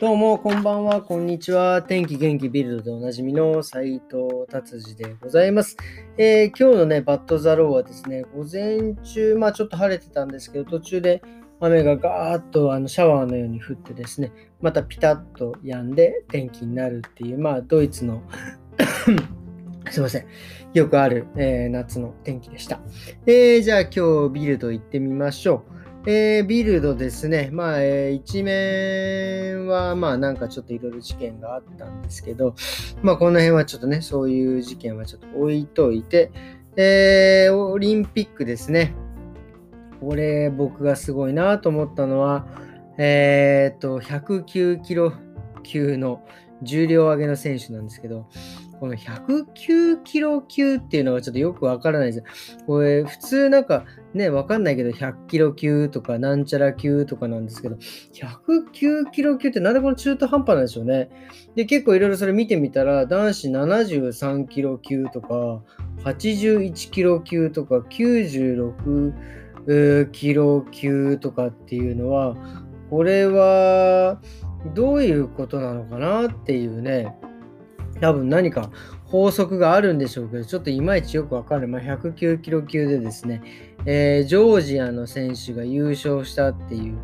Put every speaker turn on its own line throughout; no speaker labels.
どうも、こんばんは、こんにちは。天気元気ビルドでおなじみの斉藤達治でございます。えー、今日のね、バッドザローはですね、午前中、まあちょっと晴れてたんですけど、途中で雨がガーッとあのシャワーのように降ってですね、またピタッと止んで天気になるっていう、まあドイツの すいません。よくある、えー、夏の天気でした。えー、じゃあ今日ビルド行ってみましょう。えー、ビルドですね。まあ、えー、一面は、まあ、なんかちょっといろいろ事件があったんですけど、まあ、この辺はちょっとね、そういう事件はちょっと置いといて、えー、オリンピックですね。これ、僕がすごいなと思ったのは、えっ、と、109キロ級の重量上げの選手なんですけど、この109キロ級っていうのがちょっとよくわからないです。これ、普通なんかね、わかんないけど、100キロ級とか、なんちゃら級とかなんですけど、109キロ級ってなんでこの中途半端なんでしょうね。で、結構いろいろそれ見てみたら、男子73キロ級とか、81キロ級とか、96キロ級とかっていうのは、これはどういうことなのかなっていうね、多分何か法則があるんでしょうけど、ちょっといまいちよくわかる。まあ、109キロ級でですね、えー、ジョージアの選手が優勝したっていう、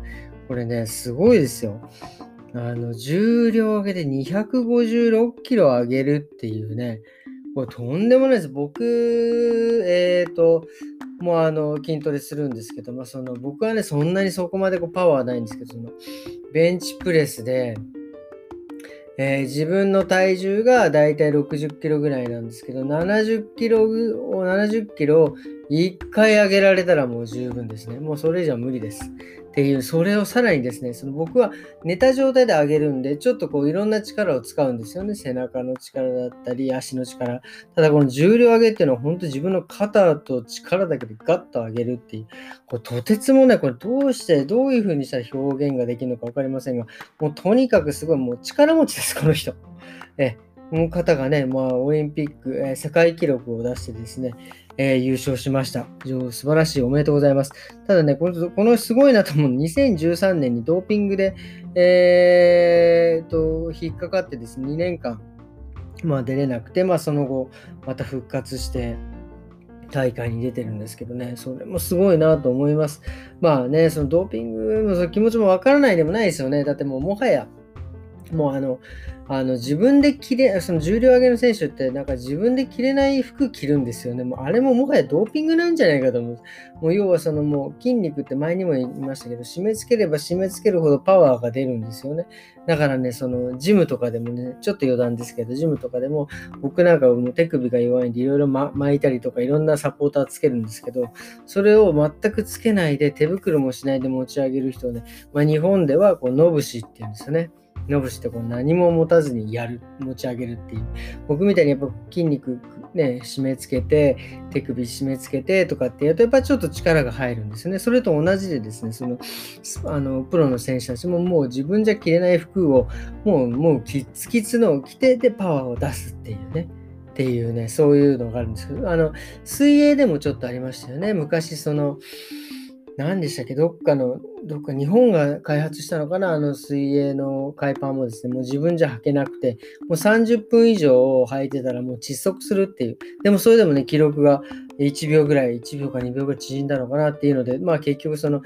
これね、すごいですよ。あの、重量上げで256キロ上げるっていうね、これとんでもないです。僕、えっ、ー、と、もうあの、筋トレするんですけど、まあ、その、僕はね、そんなにそこまでこうパワーないんですけど、その、ベンチプレスで、えー、自分の体重がだいたい60キロぐらいなんですけど、70キロを、70キロ1回上げられたらもう十分ですね。もうそれ以上無理です。っていう、それをさらにですね、その僕は寝た状態で上げるんで、ちょっとこういろんな力を使うんですよね。背中の力だったり、足の力。ただこの重量上げっていうのは本当自分の肩と力だけでガッと上げるっていう、これとてつもない、これどうして、どういう風にしたら表現ができるのか分かりませんが、もうとにかくすごいもう力持ちです、この人。え、この方がね、まあ、オリンピック、え、世界記録を出してですね、えー、優勝しました。素晴らしい。おめでとうございます。ただね、このこのすごいなと思うの2013年にドーピングで、えー、と、引っかかってですね、2年間、まあ、出れなくて、まあ、その後、また復活して、大会に出てるんですけどね、それもすごいなと思います。まあね、そのドーピングの気持ちもわからないでもないですよね。だってもうもはや、もうあの、あの自分で着れ、その重量上げの選手って、なんか自分で着れない服着るんですよね。もうあれももはやドーピングなんじゃないかと思う。もう要はそのもう筋肉って前にも言いましたけど、締め付ければ締め付けるほどパワーが出るんですよね。だからね、そのジムとかでもね、ちょっと余談ですけど、ジムとかでも僕なんかもう手首が弱いんでいろいろ巻いたりとかいろんなサポーターつけるんですけど、それを全くつけないで手袋もしないで持ち上げる人をね、まあ、日本ではこうノブシって言うんですよね。伸ぶしてこう何も持たずにやる、持ち上げるっていう。僕みたいにやっぱ筋肉ね、締め付けて、手首締め付けてとかってやると、やっぱちょっと力が入るんですね。それと同じでですね、その、あの、プロの選手たちももう自分じゃ着れない服を、もう、もうキツキツのを着てでパワーを出すっていうね。っていうね、そういうのがあるんですけど、あの、水泳でもちょっとありましたよね。昔、その、何でしたっけ？どっかの、どっか日本が開発したのかな？あの水泳の海パンもですね、もう自分じゃ履けなくて、もう30分以上履いてたらもう窒息するっていう。でもそれでもね、記録が1秒ぐらい、1秒か2秒ぐらい縮んだのかなっていうので、まあ結局その、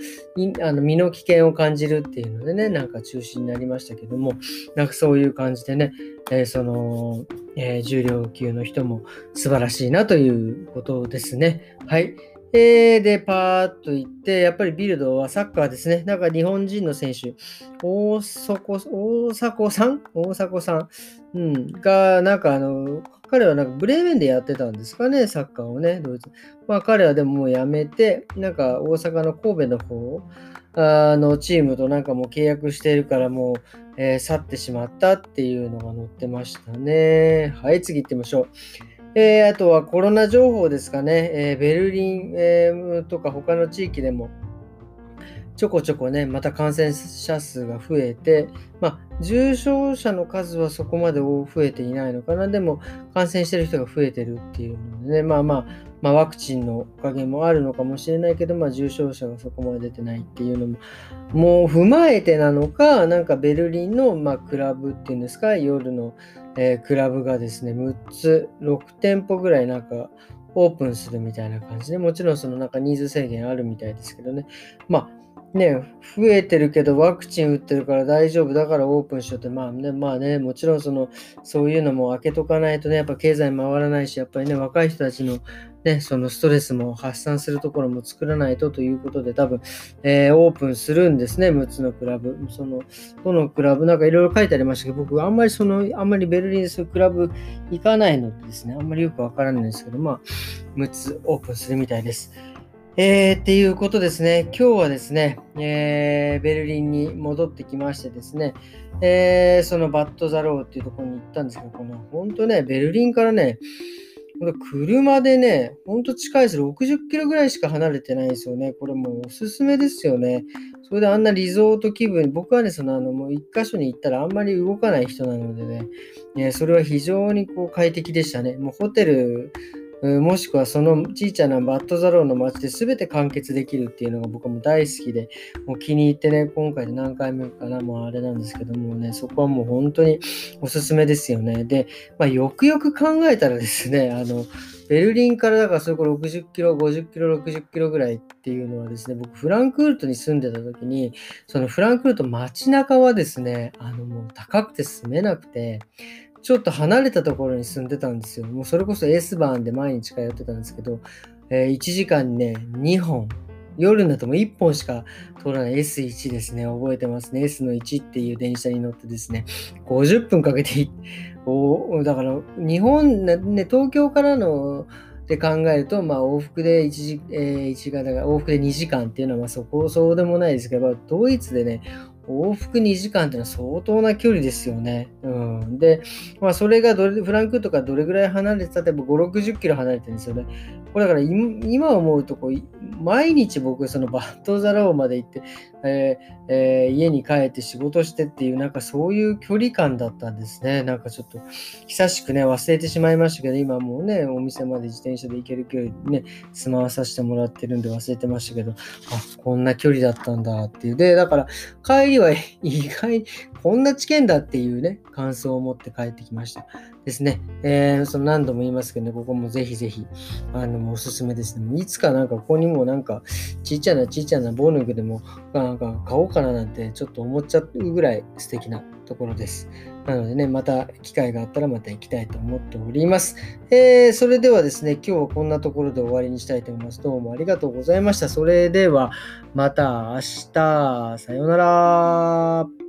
あの身の危険を感じるっていうのでね、なんか中止になりましたけども、なんかそういう感じでね、えー、その、えー、重量級の人も素晴らしいなということですね。はい。えー、で、パーッと行って、やっぱりビルドはサッカーですね。なんか日本人の選手、大迫大迫さん？大迫さん、うん、が、なんかあの、彼はなんかブレーメンでやってたんですかね、サッカーをね、ドイツ。まあ彼はでももうやめて、なんか大阪の神戸の方あのチームとなんかもう契約しているからもう、えー、去ってしまったっていうのが載ってましたね。はい、次行ってみましょう。えー、あとはコロナ情報ですかね、えー、ベルリン、えー、とか他の地域でも、ちょこちょこね、また感染者数が増えて、まあ、重症者の数はそこまで増えていないのかな。でも、感染してる人が増えてるっていうのでね、まあまあ、まあ、ワクチンのおかげもあるのかもしれないけど、まあ、重症者がそこまで出てないっていうのも、もう踏まえてなのか、なんかベルリンの、まあ、クラブっていうんですか、夜の、えー、クラブがですね、6つ、6店舗ぐらいなんかオープンするみたいな感じで、もちろんそのなんか人数制限あるみたいですけどね。まあね、増えてるけどワクチン打ってるから大丈夫だからオープンしようって、まあね、まあね、もちろんその、そういうのも開けとかないとね、やっぱ経済回らないし、やっぱりね、若い人たちのね、そのストレスも発散するところも作らないとということで、多分、えー、オープンするんですね、6つのクラブ。その、どのクラブ、なんかいろいろ書いてありましたけど、僕、あんまりその、あんまりベルリンでそういうクラブ行かないのでですね、あんまりよくわからないんですけど、まあ、6つオープンするみたいです。えー、っていうことですね、今日はですね、えー、ベルリンに戻ってきましてですね、えー、そのバットザローっていうところに行ったんですけど、この本当ね、ベルリンからね、車でね、ほんと近いです。60キロぐらいしか離れてないですよね。これもうおすすめですよね。それであんなリゾート気分、僕はね、そのあの、もう一箇所に行ったらあんまり動かない人なのでね、ねそれは非常にこう快適でしたね。もうホテルもしくはそのちいちゃなバットザローの街で全て完結できるっていうのが僕も大好きで、もう気に入ってね、今回で何回目かな、もうあれなんですけどもね、そこはもう本当におすすめですよね。で、まあ、よくよく考えたらですね、あの、ベルリンからだからそれこ60キロ、50キロ、60キロぐらいっていうのはですね、僕フランクフルトに住んでた時に、そのフランクフルト街中はですね、あのもう高くて住めなくて、ちょっと離れたところに住んでたんですよ。もうそれこそ S バーンで毎日通ってたんですけど、えー、1時間にね、2本、夜になっても1本しか通らない S1 ですね。覚えてますね。S の1っていう電車に乗ってですね、50分かけて、おだから日本、ね、東京からので考えると、まあ、往復で1時、えー、1時間往復で2時間っていうのはまあそこそうでもないですけど、ドイツでね、往復2時間っていうのは相当な距離ですよね。うん、で、まあ、それがどれフランクフルトかどれぐらい離れてたって5、60キロ離れてるんですよね。これだから今思うとこう、毎日僕、そのバットザラオまで行って、えーえー、家に帰って仕事してっていう、なんかそういう距離感だったんですね。なんかちょっと、久しくね、忘れてしまいましたけど、今もうね、お店まで自転車で行ける距離ね、住まわさせてもらってるんで忘れてましたけど、あ、こんな距離だったんだっていう。で、だから、帰りは意外、こんな知見だっていうね、感想を持って帰ってきました。ですね。えー、その何度も言いますけどね、ここもぜひぜひ、あの、おすすめですね。いつかなんかここにもなんか、ちっちゃなちっちゃなボーヌグでも、なんか買おうかななんてちょっと思っちゃうぐらい素敵なところです。なのでね、また機会があったらまた行きたいと思っております。えー、それではですね、今日はこんなところで終わりにしたいと思います。どうもありがとうございました。それではまた明日、さようなら。